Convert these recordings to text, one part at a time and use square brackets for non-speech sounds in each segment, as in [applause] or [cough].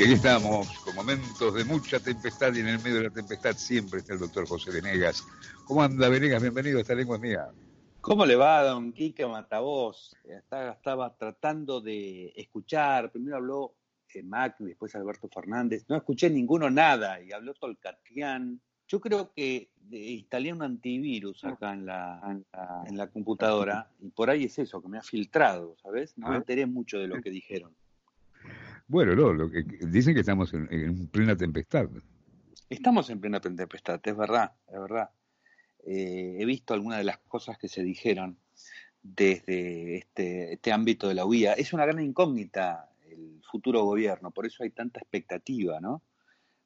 Y aquí estamos, con momentos de mucha tempestad y en el medio de la tempestad siempre está el doctor José Venegas. ¿Cómo anda Venegas? Bienvenido a esta lengua mía. ¿Cómo le va, don Quique Matavoz? Estaba, estaba tratando de escuchar, primero habló eh, Mac, después Alberto Fernández, no escuché ninguno nada y habló Tolcatián. Yo creo que instalé un antivirus acá en la, en la, computadora y por ahí es eso, que me ha filtrado, ¿sabes? No me ah. enteré mucho de lo que dijeron. Bueno, no, lo que, dicen que estamos en, plena tempestad. Estamos en plena tempestad, es verdad, es verdad. Eh, he visto algunas de las cosas que se dijeron desde este, este ámbito de la UIA. Es una gran incógnita el futuro gobierno, por eso hay tanta expectativa, ¿no?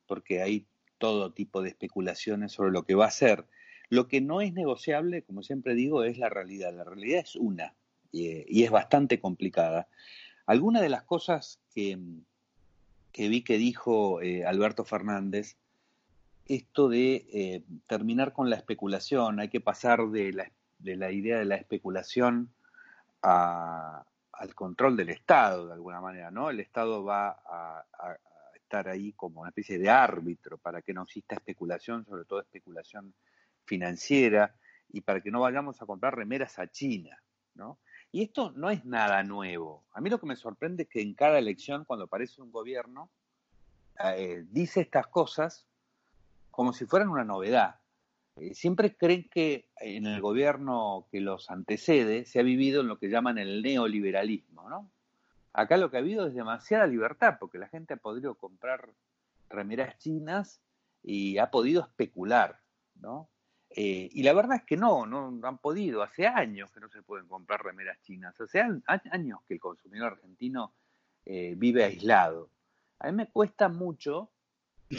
Porque hay todo tipo de especulaciones sobre lo que va a ser. Lo que no es negociable, como siempre digo, es la realidad. La realidad es una y es bastante complicada. Algunas de las cosas que, vi que dijo eh, Alberto Fernández, esto de eh, terminar con la especulación, hay que pasar de la, de la idea de la especulación al control del Estado, de alguna manera, ¿no? El Estado va a, estar ahí como una especie de árbitro para que no exista especulación, sobre todo especulación financiera, y para que no vayamos a comprar remeras a China, ¿no? Y esto no es nada nuevo. A mí lo que me sorprende es que en cada elección, cuando aparece un gobierno, eh, dice estas cosas como si fueran una novedad. Eh, siempre creen que en el gobierno que los antecede se ha vivido en lo que llaman el neoliberalismo, ¿no? Acá lo que ha habido es demasiada libertad, porque la gente ha podido comprar remeras chinas y ha podido especular, ¿no? Eh, y la verdad es que no, no han podido. Hace años que no se pueden comprar remeras chinas. Hace años que el consumidor argentino eh, vive aislado. A mí me cuesta mucho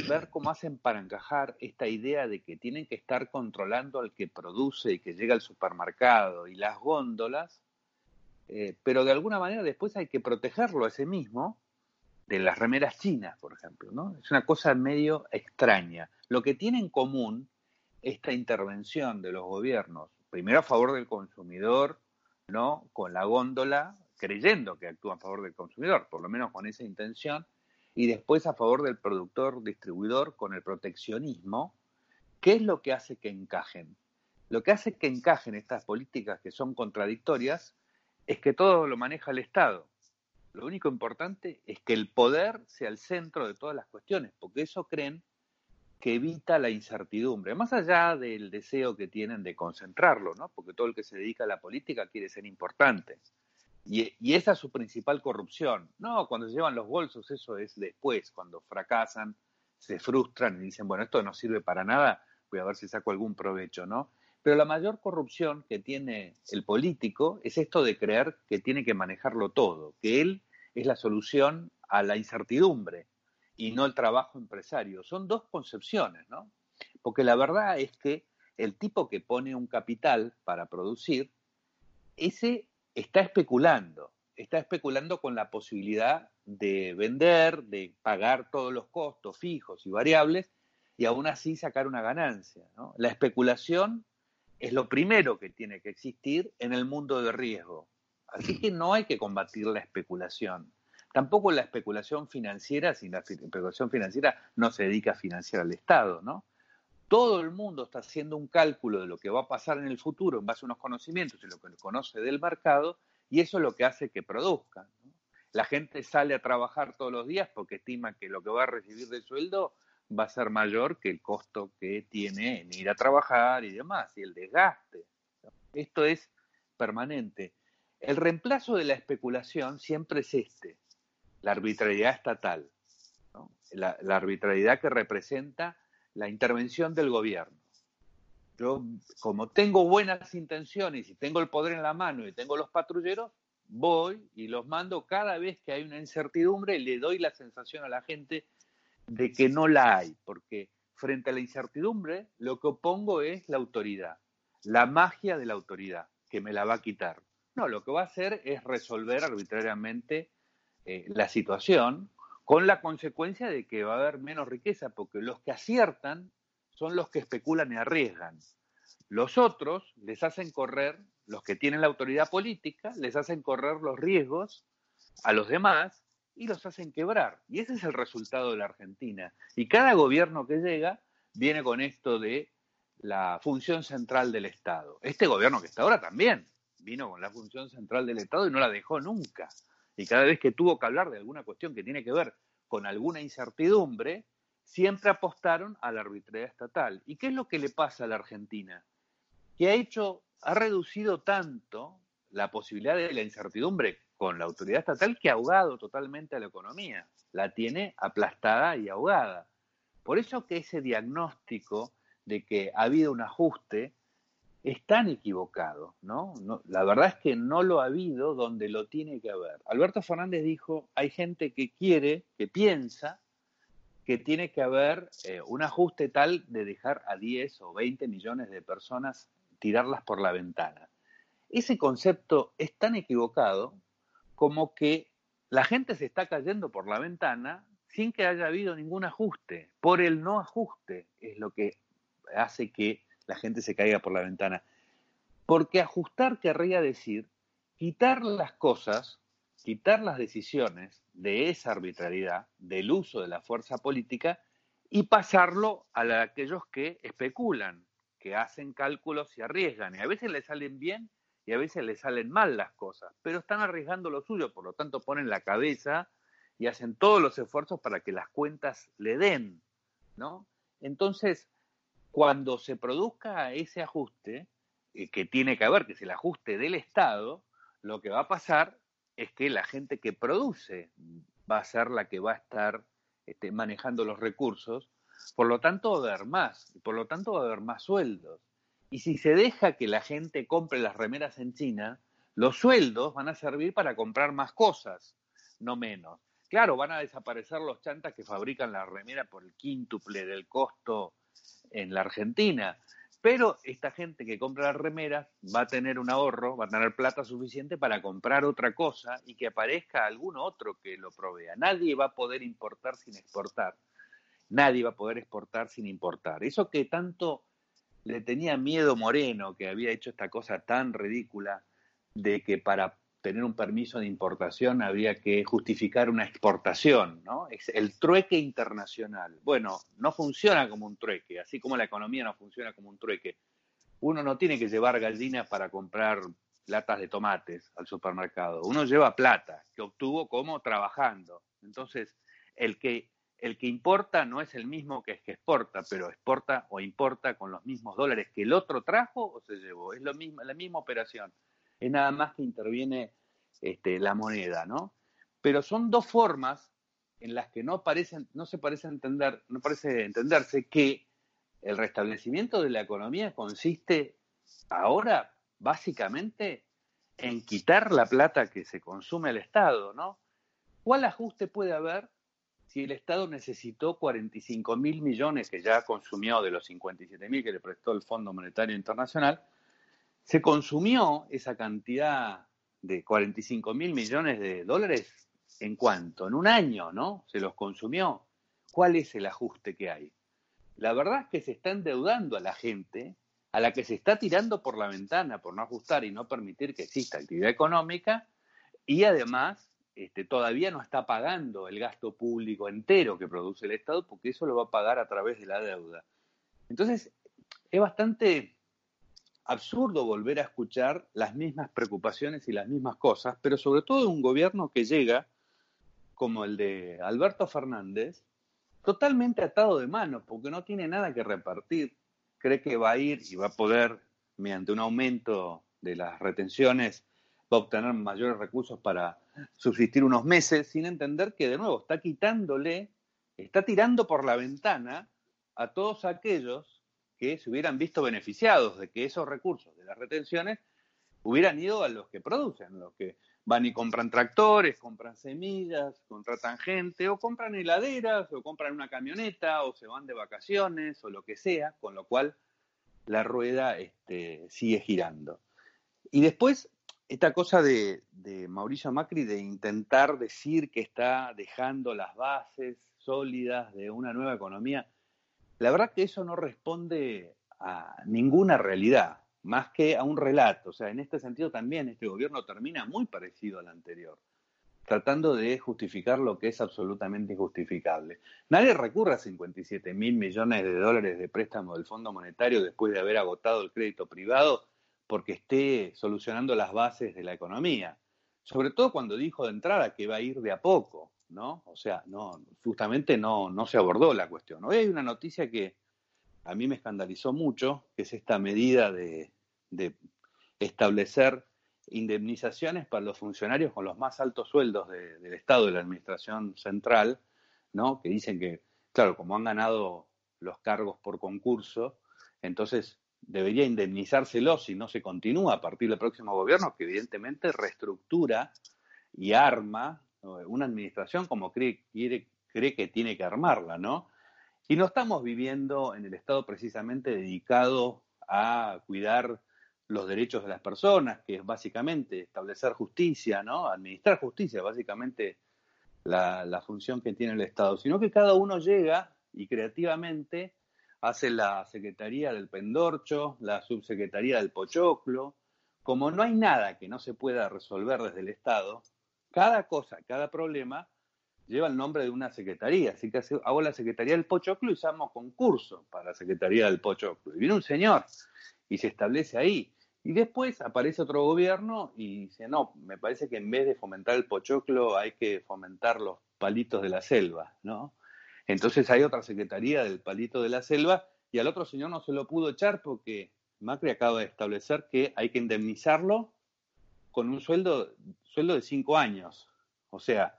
ver cómo hacen para encajar esta idea de que tienen que estar controlando al que produce y que llega al supermercado y las góndolas, eh, pero de alguna manera después hay que protegerlo a ese mismo de las remeras chinas, por ejemplo. ¿no? Es una cosa medio extraña. Lo que tiene en común esta intervención de los gobiernos, primero a favor del consumidor, ¿no? Con la góndola, creyendo que actúa a favor del consumidor, por lo menos con esa intención, y después a favor del productor, distribuidor, con el proteccionismo, ¿qué es lo que hace que encajen? Lo que hace que encajen estas políticas que son contradictorias es que todo lo maneja el Estado. Lo único importante es que el poder sea el centro de todas las cuestiones, porque eso creen que evita la incertidumbre, más allá del deseo que tienen de concentrarlo, ¿no? Porque todo el que se dedica a la política quiere ser importante. Y, esa es su principal corrupción. No, cuando se llevan los bolsos, eso es después, cuando fracasan, se frustran y dicen, bueno, esto no sirve para nada, voy a ver si saco algún provecho, ¿no? Pero la mayor corrupción que tiene el político es esto de creer que tiene que manejarlo todo, que él es la solución a la incertidumbre y no el trabajo empresario. Son dos concepciones, ¿no? Porque la verdad es que el tipo que pone un capital para producir, ese está especulando, está especulando con la posibilidad de vender, de pagar todos los costos fijos y variables y aún así sacar una ganancia. La especulación es lo primero que tiene que existir en el mundo de riesgo. Así que no hay que combatir la especulación. Tampoco la especulación financiera, sin la especulación financiera no se dedica a financiar al Estado, ¿no? Todo el mundo está haciendo un cálculo de lo que va a pasar en el futuro en base a unos conocimientos y lo que conoce del mercado, y eso es lo que hace que produzcan. La gente sale a trabajar todos los días porque estima que lo que va a recibir de sueldo va a ser mayor que el costo que tiene en ir a trabajar y demás, y el desgaste. Esto es permanente. El reemplazo de la especulación siempre es este, la arbitrariedad estatal, la, arbitrariedad que representa la intervención del gobierno. Yo, como tengo buenas intenciones y tengo el poder en la mano y tengo los patrulleros, voy y los mando cada vez que hay una incertidumbre, le doy la sensación a la gente de que no la hay, porque frente a la incertidumbre lo que opongo es la autoridad, la magia de la autoridad, que me la va a quitar. No, lo que va a hacer es resolver arbitrariamente eh, la situación con la consecuencia de que va a haber menos riqueza, porque los que aciertan son los que especulan y arriesgan. Los otros les hacen correr, los que tienen la autoridad política, les hacen correr los riesgos a los demás y los hacen quebrar. Y ese es el resultado de la Argentina. Y cada gobierno que llega viene con esto de la función central del Estado. Este gobierno que está ahora también vino con la función central del Estado y no la dejó nunca. Y cada vez que tuvo que hablar de alguna cuestión que tiene que ver con alguna incertidumbre, siempre apostaron a la arbitrariedad estatal. ¿Y qué es lo que le pasa a la Argentina? Que ha hecho, ha reducido tanto la posibilidad de la incertidumbre con la autoridad estatal que ha ahogado totalmente a la economía. La tiene aplastada y ahogada. Por eso que ese diagnóstico de que ha habido un ajuste es tan equivocado, ¿no? La verdad es que no lo ha habido donde lo tiene que haber. Alberto Fernández dijo, hay gente que quiere, que piensa que tiene que haber eh, un ajuste tal de dejar a 10 o 20 millones de personas tirarlas por la ventana. Ese concepto es tan equivocado como que la gente se está cayendo por la ventana sin que haya habido ningún ajuste. Por el no ajuste es lo que hace que la gente se caiga por la ventana. Porque ajustar querría decir quitar las cosas, quitar las decisiones de esa arbitrariedad, del uso de la fuerza política, y pasarlo a aquellos que especulan, que hacen cálculos y arriesgan. Y a veces les salen bien y a veces les salen mal las cosas, pero están arriesgando lo suyo, por lo tanto ponen la cabeza y hacen todos los esfuerzos para que las cuentas le den, ¿no? Entonces, cuando se produzca ese ajuste, eh, que tiene que haber, que es el ajuste del Estado, lo que va a pasar es que la gente que produce va a ser la que va a estar este, manejando los recursos, por lo tanto va a haber más, y por lo tanto va a haber más sueldos. Y si se deja que la gente compre las remeras en China, los sueldos van a servir para comprar más cosas, no menos. Claro, van a desaparecer los chantas que fabrican la remera por el quíntuple del costo en la Argentina. Pero esta gente que compra las remeras va a tener un ahorro, va a tener plata suficiente para comprar otra cosa y que aparezca algún otro que lo provea. Nadie va a poder importar sin exportar. Nadie va a poder exportar sin importar. Eso que tanto le tenía miedo Moreno, que había hecho esta cosa tan ridícula de que para tener un permiso de importación había que justificar una exportación, ¿no? Es el trueque internacional. Bueno, no funciona como un trueque, así como la economía no funciona como un trueque. Uno no tiene que llevar gallinas para comprar latas de tomates al supermercado. Uno lleva plata que obtuvo como trabajando. Entonces, el que el que importa no es el mismo que el que exporta, pero exporta o importa con los mismos dólares que el otro trajo o se llevó. Es lo mismo, la misma operación es nada más que interviene este, la moneda, ¿no? Pero son dos formas en las que no, parecen, no se parece entender, no parece entenderse que el restablecimiento de la economía consiste ahora básicamente en quitar la plata que se consume al Estado, ¿no? ¿Cuál ajuste puede haber si el Estado necesitó 45 mil millones que ya consumió de los 57 mil que le prestó el Fondo Monetario Internacional se consumió esa cantidad de 45 mil millones de dólares en cuánto? En un año, ¿no? Se los consumió. ¿Cuál es el ajuste que hay? La verdad es que se está endeudando a la gente, a la que se está tirando por la ventana por no ajustar y no permitir que exista actividad económica, y además este, todavía no está pagando el gasto público entero que produce el Estado, porque eso lo va a pagar a través de la deuda. Entonces, es bastante absurdo volver a escuchar las mismas preocupaciones y las mismas cosas, pero sobre todo un gobierno que llega, como el de Alberto Fernández, totalmente atado de manos, porque no tiene nada que repartir, cree que va a ir y va a poder, mediante un aumento de las retenciones, va a obtener mayores recursos para subsistir unos meses, sin entender que de nuevo está quitándole, está tirando por la ventana a todos aquellos que se hubieran visto beneficiados de que esos recursos de las retenciones hubieran ido a los que producen, los que van y compran tractores, compran semillas, contratan gente, o compran heladeras, o compran una camioneta, o se van de vacaciones, o lo que sea, con lo cual la rueda este, sigue girando. Y después, esta cosa de, de Mauricio Macri de intentar decir que está dejando las bases sólidas de una nueva economía, la verdad que eso no responde a ninguna realidad, más que a un relato. O sea, en este sentido también este gobierno termina muy parecido al anterior, tratando de justificar lo que es absolutamente injustificable. Nadie recurre a 57 mil millones de dólares de préstamo del Fondo Monetario después de haber agotado el crédito privado porque esté solucionando las bases de la economía. Sobre todo cuando dijo de entrada que va a ir de a poco, ¿no? O sea, no, justamente no, no se abordó la cuestión. Hoy hay una noticia que a mí me escandalizó mucho, que es esta medida de, establecer indemnizaciones para los funcionarios con los más altos sueldos del Estado, de la Administración Central, ¿no? que dicen que, claro, como han ganado los cargos por concurso, entonces debería indemnizárselos si no se continúa a partir del próximo gobierno, que evidentemente reestructura y arma una administración como cree, cree que tiene que armarla, ¿no? Y no estamos viviendo en el Estado precisamente dedicado a cuidar los derechos de las personas, que es básicamente establecer justicia, ¿no? Administrar justicia, básicamente la, la función que tiene el Estado, sino que cada uno llega y creativamente hace la Secretaría del Pendorcho, la Subsecretaría del Pochoclo. Como no hay nada que no se pueda resolver desde el Estado, cada cosa, cada problema lleva el nombre de una secretaría. Así que hago la Secretaría del Pochoclo y llamo concurso para la Secretaría del Pochoclo. Y viene un señor y se establece ahí. Y después aparece otro gobierno y dice, no, me parece que en vez de fomentar el pochoclo hay que fomentar los palitos de la selva, ¿no? Entonces hay otra secretaría del palito de la selva y al otro señor no se lo pudo echar porque Macri acaba de establecer que hay que indemnizarlo con un sueldo, sueldo de cinco años. O sea,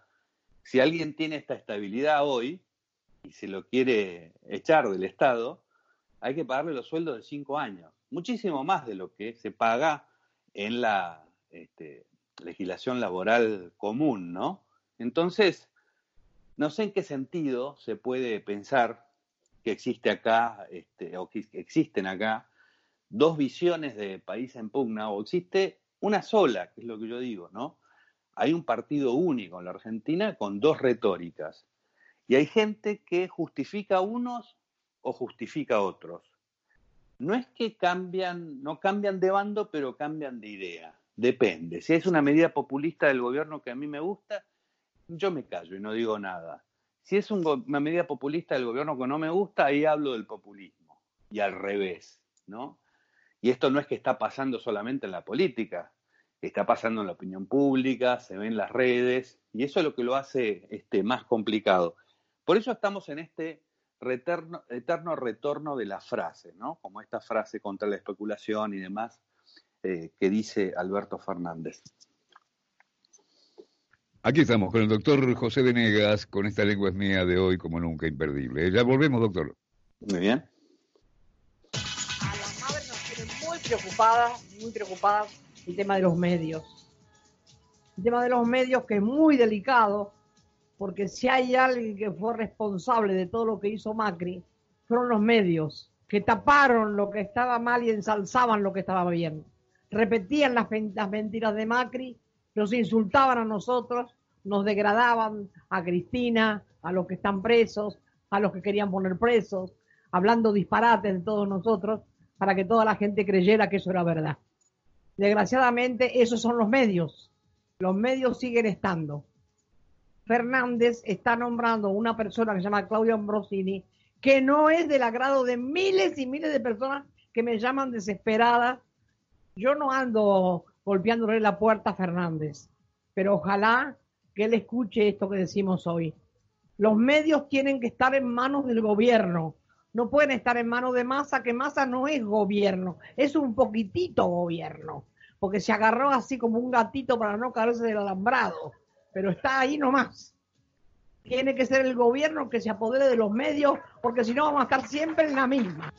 si alguien tiene esta estabilidad hoy y se lo quiere echar del Estado, hay que pagarle los sueldos de cinco años, muchísimo más de lo que se paga en la este, legislación laboral común, ¿no? Entonces, no sé en qué sentido se puede pensar que existe acá, este, o que existen acá, dos visiones de país en pugna, o existe una sola, que es lo que yo digo, ¿no? hay un partido único en la Argentina con dos retóricas. Y hay gente que justifica a unos o justifica a otros. No es que cambian, no cambian de bando, pero cambian de idea. Depende. Si es una medida populista del gobierno que a mí me gusta, yo me callo y no digo nada. Si es una medida populista del gobierno que no me gusta, ahí hablo del populismo. Y al revés, ¿no? Y esto no es que está pasando solamente en la política está pasando en la opinión pública, se ve en las redes, y eso es lo que lo hace este, más complicado. Por eso estamos en este eterno retorno de la frase, ¿no? Como esta frase contra la especulación y demás eh, que dice Alberto Fernández. Aquí estamos con el doctor José Venegas, con esta lengua es mía de hoy como nunca imperdible. Ya volvemos, doctor. Muy bien. A las madres nos tienen muy preocupadas, muy preocupadas el tema de los medios. El tema de los medios que es muy delicado, porque si hay alguien que fue responsable de todo lo que hizo Macri, fueron los medios, que taparon lo que estaba mal y ensalzaban lo que estaba bien. Repetían las, mentiras de Macri, nos insultaban a nosotros, nos degradaban a Cristina, a los que están presos, a los que querían poner presos, hablando disparates de todos nosotros, para que toda la gente creyera que eso era verdad. Desgraciadamente, esos son los medios. Los medios siguen estando. Fernández está nombrando una persona que se llama Claudio Ambrosini, que no es del agrado de miles y miles de personas que me llaman desesperada. Yo no ando golpeándole la puerta a Fernández, pero ojalá que él escuche esto que decimos hoy. Los medios tienen que estar en manos del gobierno, no pueden estar en manos de Massa, que Massa no es gobierno, es un poquitito gobierno, porque se agarró así como un gatito para no caerse del alambrado, pero está ahí nomás. Tiene que ser el gobierno que se apodere de los medios, porque si no vamos a estar siempre en la misma.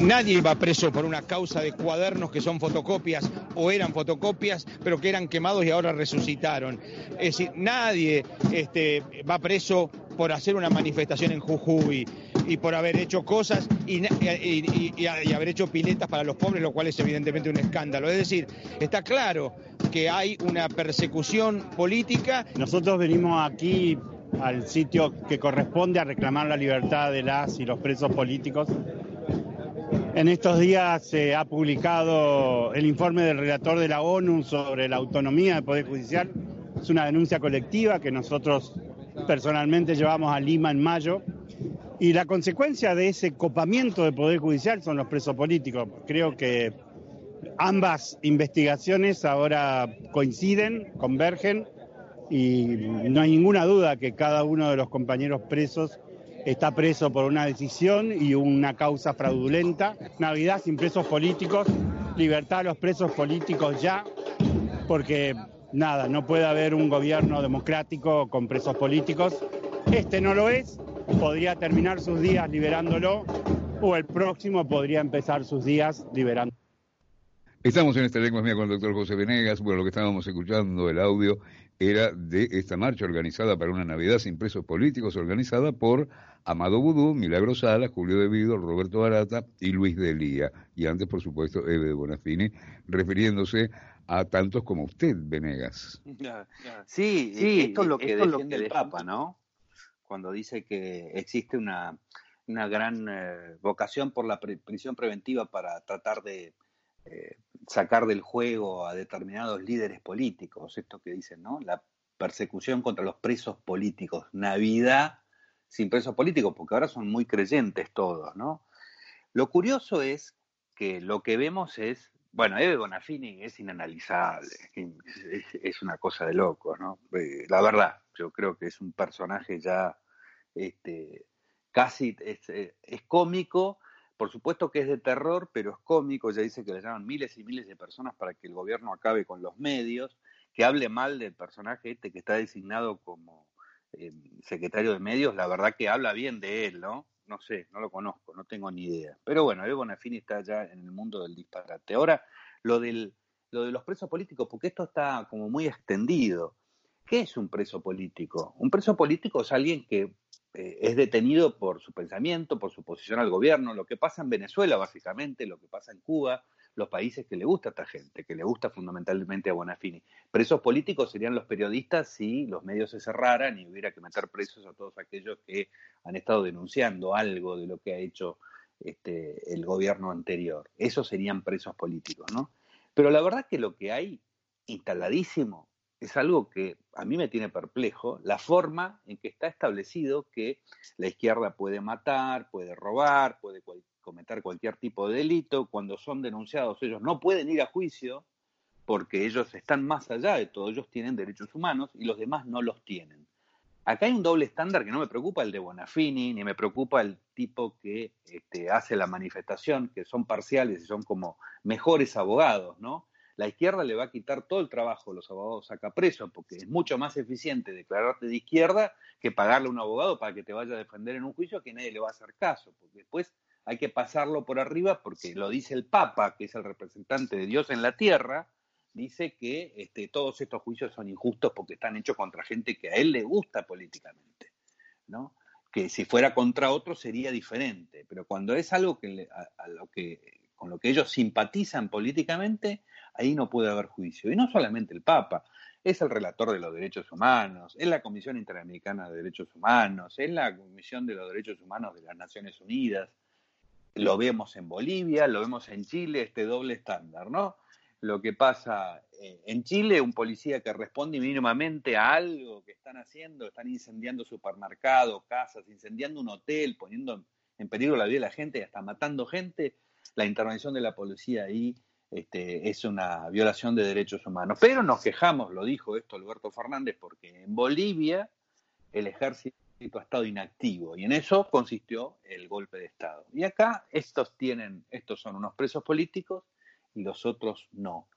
Nadie va preso por una causa de cuadernos que son fotocopias o eran fotocopias, pero que eran quemados y ahora resucitaron. Es decir, nadie este, va preso por hacer una manifestación en Jujuy y por haber hecho cosas y, haber hecho piletas para los pobres, lo cual es evidentemente un escándalo. Es decir, está claro que hay una persecución política. Nosotros venimos aquí al sitio que corresponde a reclamar la libertad de las y los presos políticos. En estos días se ha publicado el informe del relator de la ONU sobre la autonomía del Poder Judicial. Es una denuncia colectiva que nosotros personalmente llevamos a Lima en mayo. Y la consecuencia de ese copamiento del Poder Judicial son los presos políticos. Creo que ambas investigaciones ahora coinciden, convergen y no hay ninguna duda que cada uno de los compañeros presos está preso por una decisión y una causa fraudulenta. Navidad sin presos políticos, libertad a los presos políticos ya, porque nada, no puede haber un gobierno democrático con presos políticos. Este no lo es, podría terminar sus días liberándolo o el próximo podría empezar sus días liberando. Estamos en esta lengua mía con el doctor José Venegas. Bueno, lo que estábamos escuchando, el audio, era de esta marcha organizada para una Navidad sin presos políticos, organizada por Amado Budú, Milagro Sala, Julio De Vido, Roberto Arata y Luis Delía. Y antes, por supuesto, Eve de Bonafini, refiriéndose a tantos como usted, Venegas. Sí, sí esto es lo que defiende el Papa, ¿no? Cuando dice que existe una, una gran eh, vocación por la prisión preventiva para tratar de eh, sacar del juego a determinados líderes políticos, esto que dicen, ¿no? La persecución contra los presos políticos, Navidad sin presos políticos, porque ahora son muy creyentes todos, ¿no? Lo curioso es que lo que vemos es, bueno, Eve Bonafini es inanalizable, es, una cosa de loco, ¿no? Eh, la verdad, yo creo que es un personaje ya este, casi es, eh, es cómico por supuesto que es de terror, pero es cómico, ya dice que le llaman miles y miles de personas para que el gobierno acabe con los medios, que hable mal del personaje este que está designado como eh, secretario de medios, la verdad que habla bien de él, ¿no? No sé, no lo conozco, no tengo ni idea. Pero bueno, Evo Bonafini está ya en el mundo del disparate. Ahora, lo, del, lo de los presos políticos, porque esto está como muy extendido. ¿Qué es un preso político? Un preso político es alguien que eh, es detenido por su pensamiento, por su posición al gobierno, lo que pasa en Venezuela básicamente, lo que pasa en Cuba, los países que le gusta a esta gente, que le gusta fundamentalmente a Bonafini. Presos políticos serían los periodistas si los medios se cerraran y hubiera que meter presos a todos aquellos que han estado denunciando algo de lo que ha hecho este, el gobierno anterior. Esos serían presos políticos, ¿no? Pero la verdad que lo que hay instaladísimo es algo que a mí me tiene perplejo, la forma en que está establecido que la izquierda puede matar, puede robar, puede cometer cualquier tipo de delito, cuando son denunciados ellos no pueden ir a juicio porque ellos están más allá de todo, ellos tienen derechos humanos y los demás no los tienen. Acá hay un doble estándar que no me preocupa el de Bonafini, ni me preocupa el tipo que este, hace la manifestación, que son parciales y son como mejores abogados, ¿no? La izquierda le va a quitar todo el trabajo a los abogados saca preso, porque es mucho más eficiente declararte de izquierda que pagarle a un abogado para que te vaya a defender en un juicio que nadie le va a hacer caso, porque después hay que pasarlo por arriba porque lo dice el Papa, que es el representante de Dios en la tierra, dice que este, todos estos juicios son injustos porque están hechos contra gente que a él le gusta políticamente, ¿no? Que si fuera contra otro sería diferente, pero cuando es algo que a lo que con lo que ellos simpatizan políticamente, ahí no puede haber juicio. Y no solamente el Papa, es el relator de los derechos humanos, es la Comisión Interamericana de Derechos Humanos, es la Comisión de los Derechos Humanos de las Naciones Unidas. Lo vemos en Bolivia, lo vemos en Chile, este doble estándar, ¿no? Lo que pasa eh, en Chile, un policía que responde mínimamente a algo que están haciendo, están incendiando supermercados, casas, incendiando un hotel, poniendo en peligro la vida de la gente y hasta matando gente, la intervención de la policía ahí este, es una violación de derechos humanos. Pero nos quejamos, lo dijo esto Alberto Fernández, porque en Bolivia el ejército ha estado inactivo y en eso consistió el golpe de Estado. Y acá estos tienen, estos son unos presos políticos y los otros no.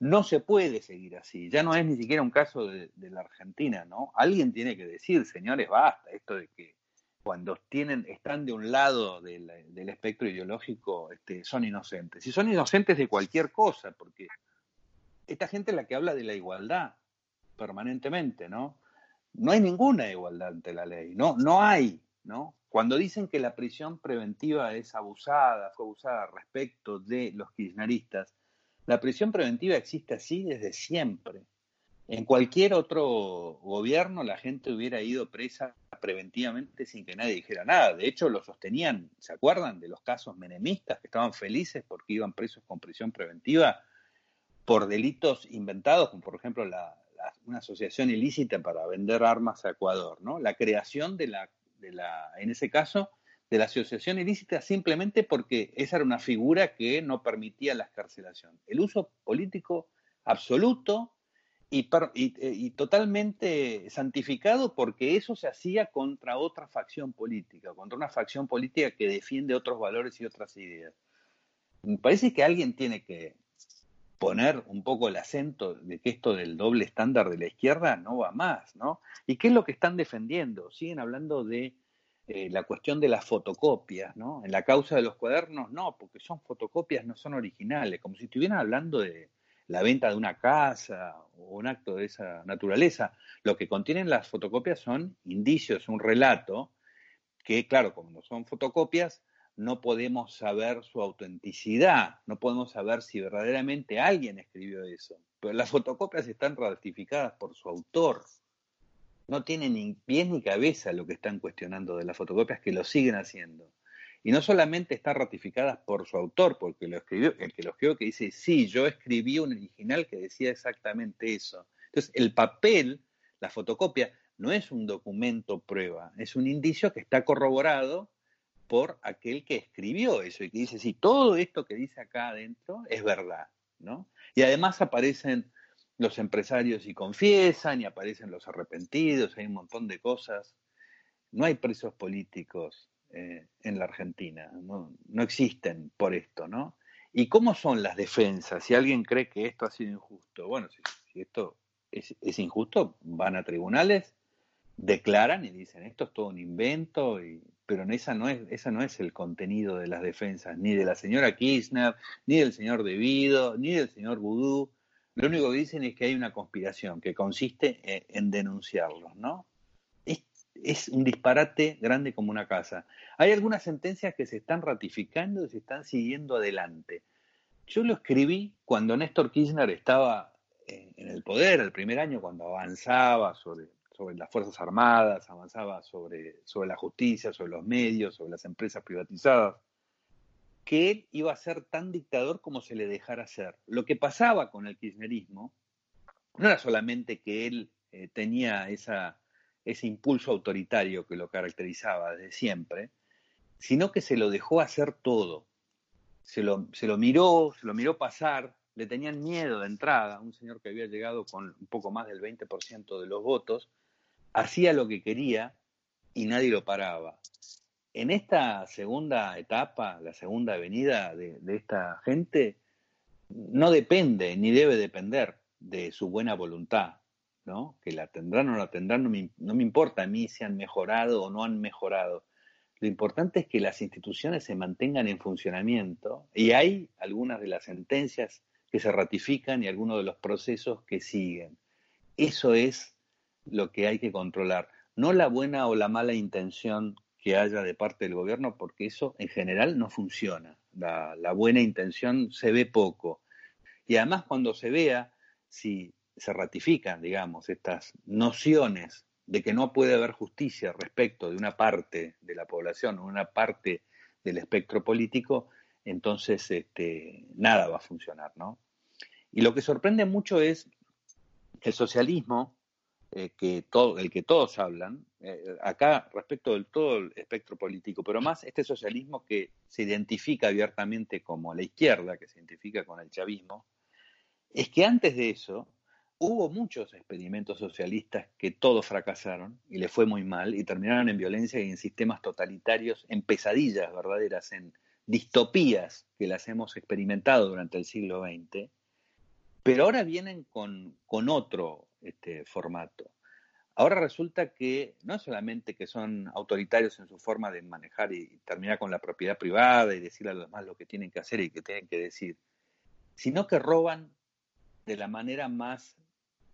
No se puede seguir así, ya no es ni siquiera un caso de, la Argentina, ¿no? Alguien tiene que decir, señores, basta, esto de que cuando tienen, están de un lado del, espectro ideológico, este, son inocentes. Y son inocentes de cualquier cosa, porque esta gente es la que habla de la igualdad permanentemente, ¿no? No hay ninguna igualdad ante la ley, no, no hay, ¿no? Cuando dicen que la prisión preventiva es abusada, fue abusada respecto de los kirchneristas, la prisión preventiva existe así desde siempre. En cualquier otro gobierno la gente hubiera ido presa preventivamente sin que nadie dijera nada. De hecho, lo sostenían, ¿se acuerdan de los casos menemistas que estaban felices porque iban presos con prisión preventiva por delitos inventados, como por ejemplo una asociación ilícita para vender armas a Ecuador, ¿no? La creación de la, de la, en ese caso, de la asociación ilícita simplemente porque esa era una figura que no permitía la escarcelación. El uso político absoluto y, totalmente santificado porque eso se hacía contra otra facción política, contra una facción política que defiende otros valores y otras ideas. Me parece que alguien tiene que poner un poco el acento de que esto del doble estándar de la izquierda no va más, ¿no? ¿Y qué es lo que están defendiendo? Siguen hablando de eh, la cuestión de las fotocopias, ¿no? En la causa de los cuadernos, no, porque son fotocopias, no son originales, como si estuvieran hablando de, la venta de una casa o un acto de esa naturaleza. Lo que contienen las fotocopias son indicios, un relato, que claro, como no son fotocopias, no podemos saber su autenticidad, no podemos saber si verdaderamente alguien escribió eso. Pero las fotocopias están ratificadas por su autor. No tienen ni pies ni cabeza lo que están cuestionando de las fotocopias, que lo siguen haciendo. Y no solamente está ratificadas por su autor, porque lo escribió, el que lo escribió que dice, sí, yo escribí un original que decía exactamente eso. Entonces, el papel, la fotocopia, no es un documento prueba, es un indicio que está corroborado por aquel que escribió eso y que dice, sí, todo esto que dice acá adentro es verdad, ¿no? Y además aparecen los empresarios y confiesan, y aparecen los arrepentidos, hay un montón de cosas. No hay presos políticos eh, en la Argentina. No, existen por esto, ¿no? ¿Y cómo son las defensas? Si alguien cree que esto ha sido injusto, bueno, si, esto es, injusto, van a tribunales, declaran y dicen esto es todo un invento, pero esa no, es, esa no es el contenido de las defensas, ni de la señora Kirchner, ni del señor Devido, ni del señor Vudú. Lo único que dicen es que hay una conspiración que consiste en, en denunciarlos, ¿no? Es un disparate grande como una casa. Hay algunas sentencias que se están ratificando y se están siguiendo adelante. Yo lo escribí cuando Néstor Kirchner estaba en el poder, el primer año, cuando avanzaba sobre, sobre las Fuerzas Armadas, avanzaba sobre, sobre la justicia, sobre los medios, sobre las empresas privatizadas, que él iba a ser tan dictador como se le dejara ser. Lo que pasaba con el kirchnerismo no era solamente que él eh, tenía esa ese impulso autoritario que lo caracterizaba desde siempre, sino que se lo dejó hacer todo. Se lo, se lo miró, se lo miró pasar, le tenían miedo de entrada, un señor que había llegado con un poco más del 20% de los votos, hacía lo que quería y nadie lo paraba. En esta segunda etapa, la segunda venida de, de esta gente, no depende ni debe depender de su buena voluntad, Que la tendrán o no la tendrán, no me, no me importa a mí si han mejorado o no han mejorado. Lo importante es que las instituciones se mantengan en funcionamiento y hay algunas de las sentencias que se ratifican y algunos de los procesos que siguen. Eso es lo que hay que controlar, no la buena o la mala intención que haya de parte del gobierno, porque eso en general no funciona. La, la buena intención se ve poco. Y además cuando se vea, si se ratifican, digamos, estas nociones de que no puede haber justicia respecto de una parte de la población o una parte del espectro político, entonces este, nada va a funcionar, ¿no? Y lo que sorprende mucho es el socialismo, eh, que todo, el que todos hablan, eh, acá respecto del todo el espectro político, pero más este socialismo que se identifica abiertamente como la izquierda, que se identifica con el chavismo, es que antes de eso Hubo muchos experimentos socialistas que todos fracasaron y le fue muy mal y terminaron en violencia y en sistemas totalitarios, en pesadillas verdaderas, en distopías que las hemos experimentado durante el siglo XX, pero ahora vienen con, con otro este, formato. Ahora resulta que no solamente que son autoritarios en su forma de manejar y, terminar con la propiedad privada y decirle a los demás lo que tienen que hacer y que tienen que decir, sino que roban de la manera más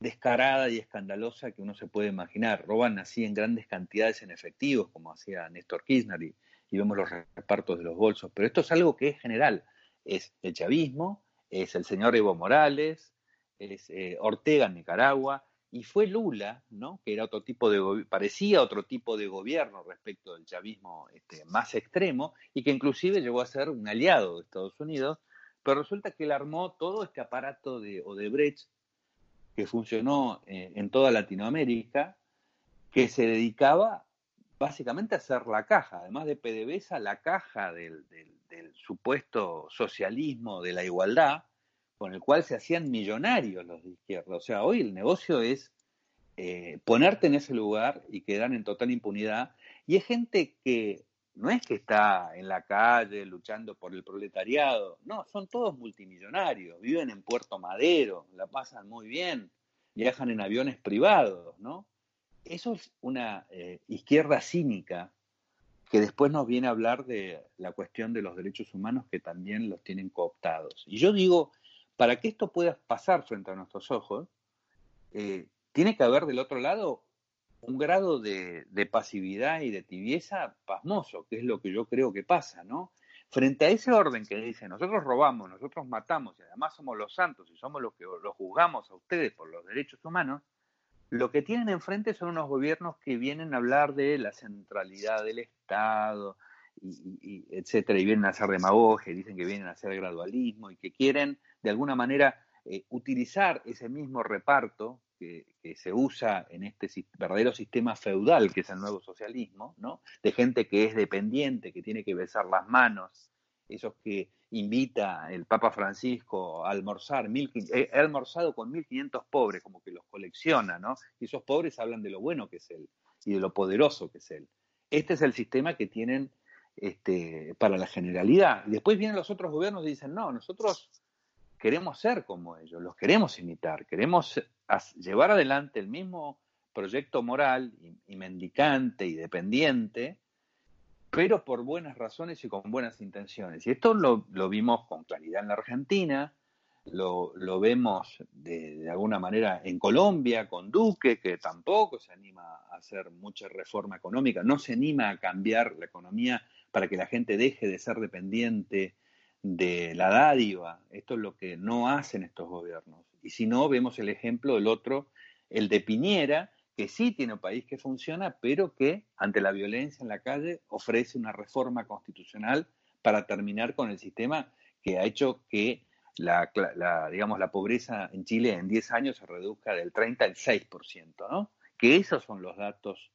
descarada y escandalosa que uno se puede imaginar. Roban así en grandes cantidades en efectivos, como hacía Néstor Kirchner, y, vemos los repartos de los bolsos. Pero esto es algo que es general. Es el chavismo, es el señor Evo Morales, es eh, Ortega en Nicaragua, y fue Lula, ¿no? que era otro tipo de parecía otro tipo de gobierno respecto del chavismo este, más extremo, y que inclusive llegó a ser un aliado de Estados Unidos, pero resulta que él armó todo este aparato de Odebrecht que funcionó eh, en toda Latinoamérica, que se dedicaba básicamente a hacer la caja, además de PDVSA, la caja del, supuesto socialismo de la igualdad, con el cual se hacían millonarios los de izquierda. O sea, hoy el negocio es eh, ponerte en ese lugar y quedar en total impunidad. Y es gente que no es que está en la calle luchando por el proletariado, no, son todos multimillonarios, viven en Puerto Madero, la pasan muy bien, viajan en aviones privados, ¿no? Eso es una eh, izquierda cínica que después nos viene a hablar de la cuestión de los derechos humanos que también los tienen cooptados. Y yo digo, para que esto pueda pasar frente a nuestros ojos, eh, tiene que haber del otro lado un grado de, pasividad y de tibieza pasmoso, que es lo que yo creo que pasa, ¿no? Frente a ese orden que dice, nosotros robamos, nosotros matamos y además somos los santos y somos los que los juzgamos a ustedes por los derechos humanos, lo que tienen enfrente son unos gobiernos que vienen a hablar de la centralidad del Estado, y, etcétera, y vienen a hacer demagogia, y dicen que vienen a hacer gradualismo y que quieren de alguna manera eh, utilizar ese mismo reparto que, se usa en este verdadero sistema feudal que es el nuevo socialismo, ¿no? De gente que es dependiente, que tiene que besar las manos, esos que invita el Papa Francisco a almorzar, mil, eh, almorzado con 1500 pobres, como que los colecciona, ¿no? Y esos pobres hablan de lo bueno que es él y de lo poderoso que es él. Este es el sistema que tienen este, para la generalidad. Y después vienen los otros gobiernos y dicen, no, nosotros queremos ser como ellos, los queremos imitar, queremos llevar adelante el mismo proyecto moral y, mendicante y dependiente, pero por buenas razones y con buenas intenciones. Y esto lo, vimos con claridad en la Argentina, lo, vemos de, de, alguna manera en Colombia con Duque, que tampoco se anima a hacer mucha reforma económica, no se anima a cambiar la economía para que la gente deje de ser dependiente de la dádiva. Esto es lo que no hacen estos gobiernos. Y si no, vemos el ejemplo del otro, el de Piñera, que sí tiene un país que funciona, pero que ante la violencia en la calle ofrece una reforma constitucional para terminar con el sistema que ha hecho que la, digamos, la pobreza en Chile en 10 años se reduzca del 30 al 6%, ¿no? Que esos son los datos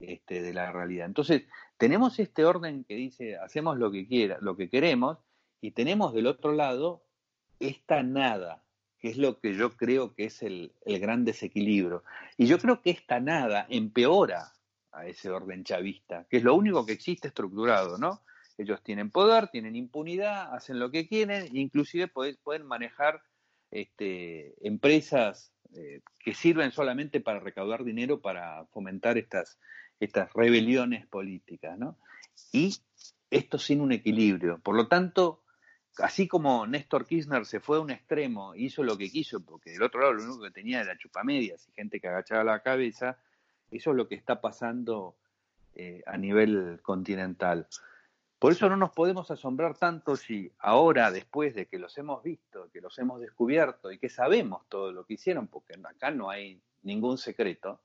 este, de la realidad. Entonces, tenemos este orden que dice, hacemos lo que quiera, lo que queremos, y tenemos del otro lado esta nada, que es lo que yo creo que es el, gran desequilibrio. Y yo creo que esta nada empeora a ese orden chavista, que es lo único que existe estructurado, ¿no? Ellos tienen poder, tienen impunidad, hacen lo que quieren, inclusive pueden, manejar este, empresas eh, que sirven solamente para recaudar dinero para fomentar estas, estas rebeliones políticas, ¿no? Y esto sin un equilibrio. Por lo tanto, así como Néstor Kirchner se fue a un extremo, hizo lo que quiso, porque del otro lado lo único que tenía era chupamedias y gente que agachaba la cabeza, eso es lo que está pasando eh, a nivel continental. Por eso no nos podemos asombrar tanto si ahora, después de que los hemos visto, que los hemos descubierto y que sabemos todo lo que hicieron, porque acá no hay ningún secreto,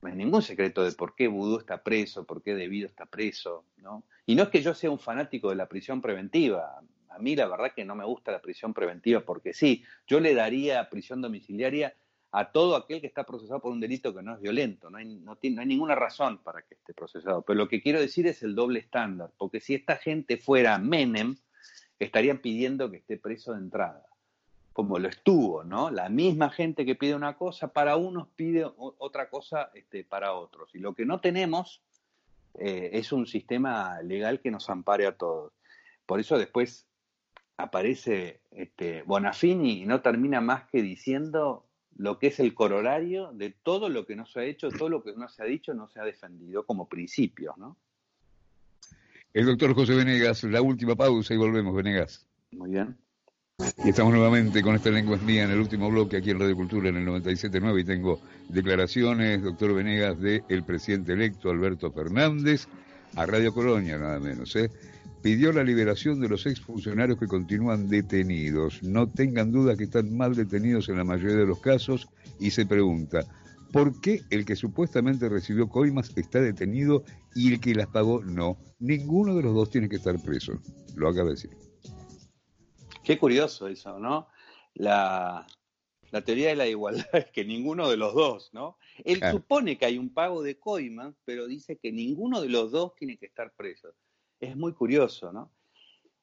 no hay ningún secreto de por qué Vudú está preso, por qué Debido está preso, ¿no? Y no es que yo sea un fanático de la prisión preventiva, a mí la verdad que no me gusta la prisión preventiva porque sí, yo le daría prisión domiciliaria a todo aquel que está procesado por un delito que no es violento, no hay, no, no hay ninguna razón para que esté procesado. Pero lo que quiero decir es el doble estándar, porque si esta gente fuera Menem, estarían pidiendo que esté preso de entrada, como lo estuvo, ¿no? La misma gente que pide una cosa para unos pide otra cosa este, para otros. Y lo que no tenemos eh, es un sistema legal que nos ampare a todos. Por eso después aparece este, Bonafini y no termina más que diciendo lo que es el corolario de todo lo que no se ha hecho, todo lo que no se ha dicho, no se ha defendido como principio, ¿no? El doctor José Venegas, la última pausa y volvemos, Venegas. Muy bien. Y estamos nuevamente con esta lengua mía en el último bloque aquí en Radio Cultura en el 97.9 y tengo declaraciones, doctor Venegas, del presidente electo Alberto Fernández a Radio Colonia, nada menos. ¿eh? Pidió la liberación de los exfuncionarios que continúan detenidos. No tengan duda que están mal detenidos en la mayoría de los casos y se pregunta, ¿por qué el que supuestamente recibió coimas está detenido y el que las pagó no? Ninguno de los dos tiene que estar preso. Lo acaba de decir. Qué curioso eso, ¿no? La, teoría de la igualdad es que ninguno de los dos, ¿no? Él supone que hay un pago de coimas, pero dice que ninguno de los dos tiene que estar preso. Es muy curioso, ¿no?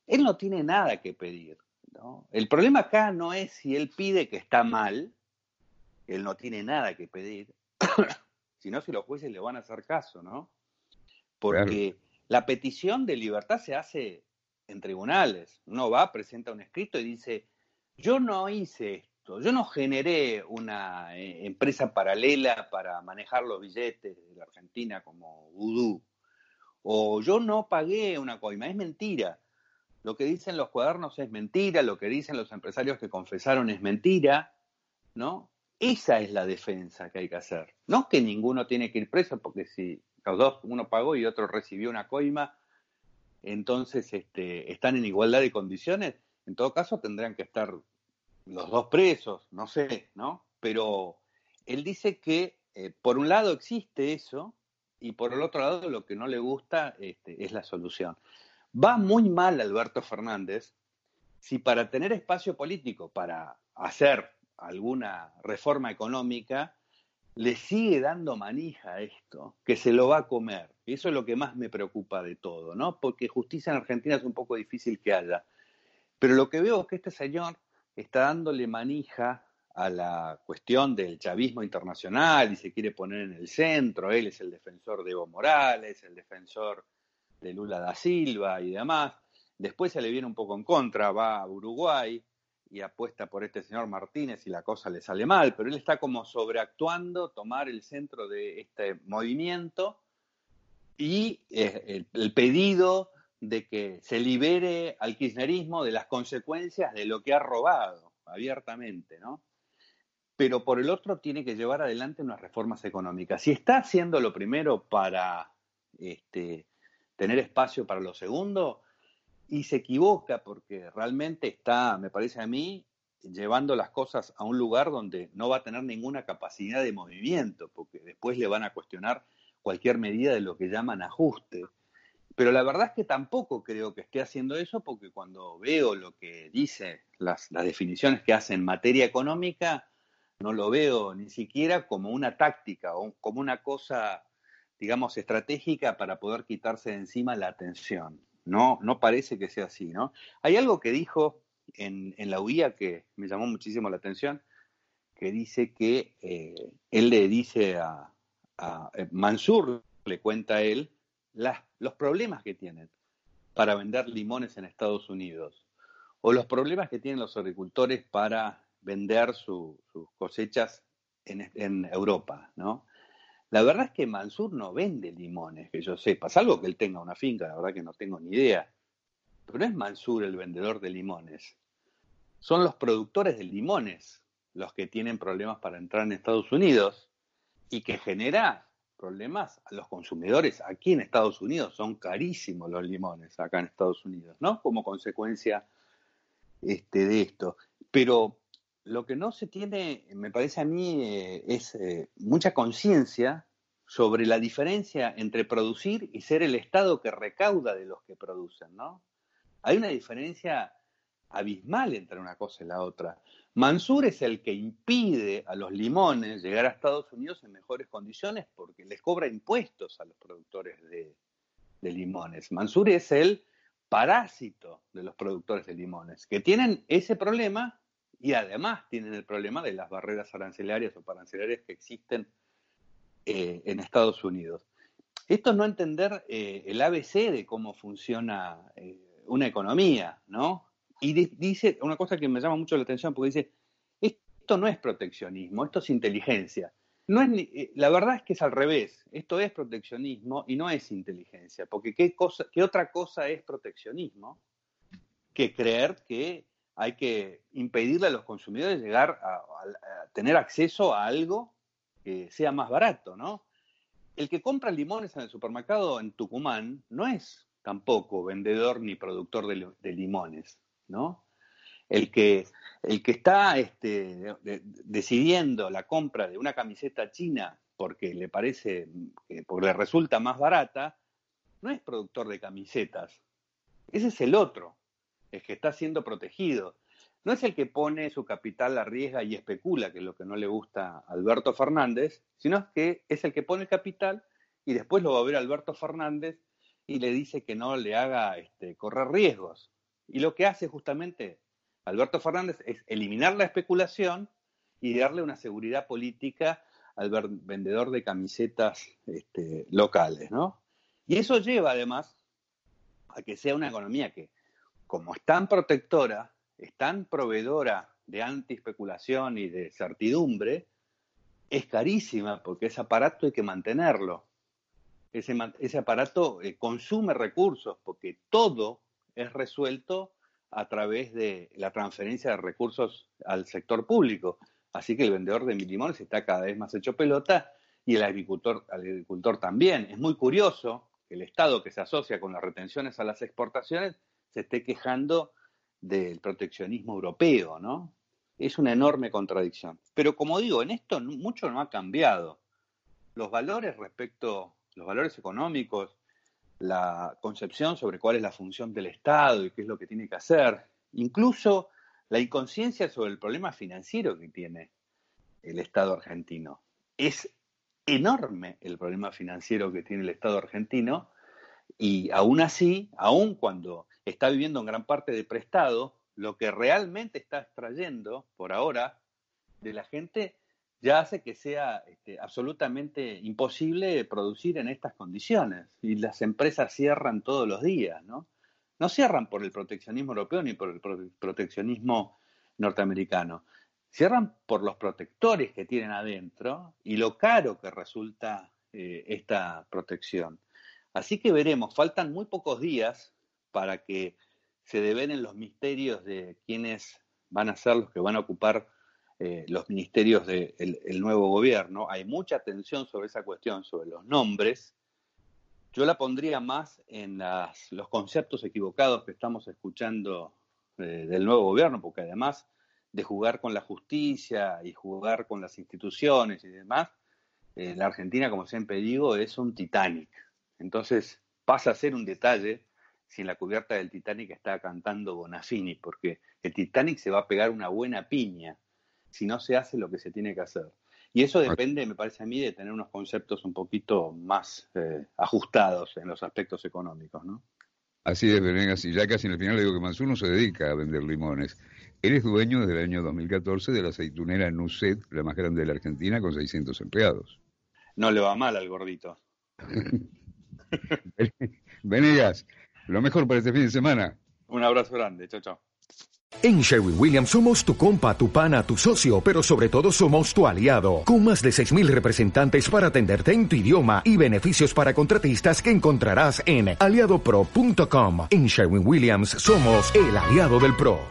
Él no tiene nada que pedir, ¿no? El problema acá no es si él pide que está mal, él no tiene nada que pedir, [coughs] sino si los jueces le van a hacer caso, ¿no? Porque la petición de libertad se hace en tribunales. Uno va, presenta un escrito y dice, yo no hice esto, yo no generé una eh, empresa paralela para manejar los billetes de la Argentina como vudú, o yo no pagué una coima, es mentira. Lo que dicen los cuadernos es mentira, lo que dicen los empresarios que confesaron es mentira, ¿no? Esa es la defensa que hay que hacer. No que ninguno tiene que ir preso, porque si los dos, uno pagó y otro recibió una coima, entonces este, están en igualdad de condiciones, en todo caso tendrían que estar los dos presos, no sé, ¿no? Pero él dice que eh, por un lado existe eso y por el otro lado lo que no le gusta este, es la solución. Va muy mal Alberto Fernández si para tener espacio político, para hacer alguna reforma económica, le sigue dando manija a esto, que se lo va a comer. Eso es lo que más me preocupa de todo, ¿no? Porque justicia en Argentina es un poco difícil que haya. Pero lo que veo es que este señor está dándole manija a la cuestión del chavismo internacional y se quiere poner en el centro. Él es el defensor de Evo Morales, el defensor de Lula da Silva y demás. Después se le viene un poco en contra, va a Uruguay, y apuesta por este señor Martínez y la cosa le sale mal, pero él está como sobreactuando, tomar el centro de este movimiento y eh, el, pedido de que se libere al kirchnerismo de las consecuencias de lo que ha robado abiertamente, ¿no? Pero por el otro tiene que llevar adelante unas reformas económicas. Si está haciendo lo primero para este, tener espacio para lo segundo, y se equivoca porque realmente está, me parece a mí, llevando las cosas a un lugar donde no va a tener ninguna capacidad de movimiento, porque después le van a cuestionar cualquier medida de lo que llaman ajuste. Pero la verdad es que tampoco creo que esté haciendo eso, porque cuando veo lo que dice, las, las definiciones que hace en materia económica, no lo veo ni siquiera como una táctica o como una cosa, digamos, estratégica para poder quitarse de encima la atención. No, no parece que sea así, ¿no? Hay algo que dijo en, en la UIA que me llamó muchísimo la atención, que dice que eh, él le dice a, eh, Mansur, le cuenta a él, las, los problemas que tienen para vender limones en Estados Unidos, o los problemas que tienen los agricultores para vender sus cosechas en, Europa, ¿no? La verdad es que Mansur no vende limones, que yo sepa, salvo que él tenga una finca, la verdad que no tengo ni idea. Pero no es Mansur el vendedor de limones. Son los productores de limones los que tienen problemas para entrar en Estados Unidos y que genera problemas a los consumidores aquí en Estados Unidos. Son carísimos los limones acá en Estados Unidos, ¿no? Como consecuencia este, de esto. Pero lo que no se tiene, me parece a mí, eh, es eh, mucha conciencia sobre la diferencia entre producir y ser el Estado que recauda de los que producen, ¿no? Hay una diferencia abismal entre una cosa y la otra. Mansur es el que impide a los limones llegar a Estados Unidos en mejores condiciones porque les cobra impuestos a los productores de, de limones. Mansur es el parásito de los productores de limones, que tienen ese problema y además tienen el problema de las barreras arancelarias o parancelarias que existen eh, en Estados Unidos. Esto es no entender eh, el ABC de cómo funciona eh, una economía, ¿no? Y dice una cosa que me llama mucho la atención, porque dice, esto no es proteccionismo, esto es inteligencia. No es eh, la verdad es que es al revés. Esto es proteccionismo y no es inteligencia. Porque ¿qué, cosa, qué otra cosa es proteccionismo que creer que hay que impedirle a los consumidores llegar a, tener acceso a algo que sea más barato, ¿no? El que compra limones en el supermercado en Tucumán no es tampoco vendedor ni productor de, limones, ¿no? El que, el que está este, decidiendo la compra de una camiseta china porque le parece, porque le resulta más barata, no es productor de camisetas. Ese es el otro, el que está siendo protegido. No es el que pone su capital a riesgo y especula, que es lo que no le gusta a Alberto Fernández, sino que es el que pone el capital y después lo va a ver Alberto Fernández y le dice que no le haga este, correr riesgos. Y lo que hace justamente Alberto Fernández es eliminar la especulación y darle una seguridad política al vendedor de camisetas este, locales, ¿no? Y eso lleva además a que sea una economía que, como es tan protectora, es tan proveedora de anti-especulación y de certidumbre, es carísima porque ese aparato hay que mantenerlo ese, aparato eh, consume recursos porque todo es resuelto a través de la transferencia de recursos al sector público. Así que el vendedor de limones está cada vez más hecho pelota y el agricultor, el agricultor también. Es muy curioso que el Estado que se asocia con las retenciones a las exportaciones se esté quejando del proteccionismo europeo, ¿no? Es una enorme contradicción. Pero como digo, en esto mucho no ha cambiado. Los valores respecto los valores económicos, la concepción sobre cuál es la función del Estado y qué es lo que tiene que hacer, incluso la inconsciencia sobre el problema financiero que tiene el Estado argentino. Es enorme el problema financiero que tiene el Estado argentino y aún así, aún cuando está viviendo en gran parte de prestado, lo que realmente está extrayendo por ahora de la gente ya hace que sea este, absolutamente imposible producir en estas condiciones. Y las empresas cierran todos los días, ¿no? No cierran por el proteccionismo europeo ni por el proteccionismo norteamericano. Cierran por los protectores que tienen adentro y lo caro que resulta eh, esta protección. Así que veremos, faltan muy pocos días para que se devenen los misterios de quiénes van a ser los que van a ocupar eh, los ministerios del nuevo gobierno. Hay mucha atención sobre esa cuestión, sobre los nombres. Yo la pondría más en los conceptos equivocados que estamos escuchando eh, del nuevo gobierno, porque además de jugar con la justicia y jugar con las instituciones y demás, eh, la Argentina, como siempre digo, es un Titanic. Entonces pasa a ser un detalle si en la cubierta del Titanic está cantando Bonafini, porque el Titanic se va a pegar una buena piña si no se hace lo que se tiene que hacer. Y eso depende, me parece a mí, de tener unos conceptos un poquito más eh, ajustados en los aspectos económicos, ¿no? Así es, Venegas, y ya casi en el final le digo que Mansuno se dedica a vender limones. Él es dueño desde el año 2014 de la aceitunera Nuset, la más grande de la Argentina, con 600 empleados. No le va mal al gordito. [laughs] [laughs] Venegas, lo mejor para este fin de semana. Un abrazo grande, chao, chao. En Sherwin Williams somos tu compa, tu pana, tu socio, pero sobre todo somos tu aliado, con más de 6.000 representantes para atenderte en tu idioma y beneficios para contratistas que encontrarás en aliadopro.com. En Sherwin Williams somos el aliado del PRO.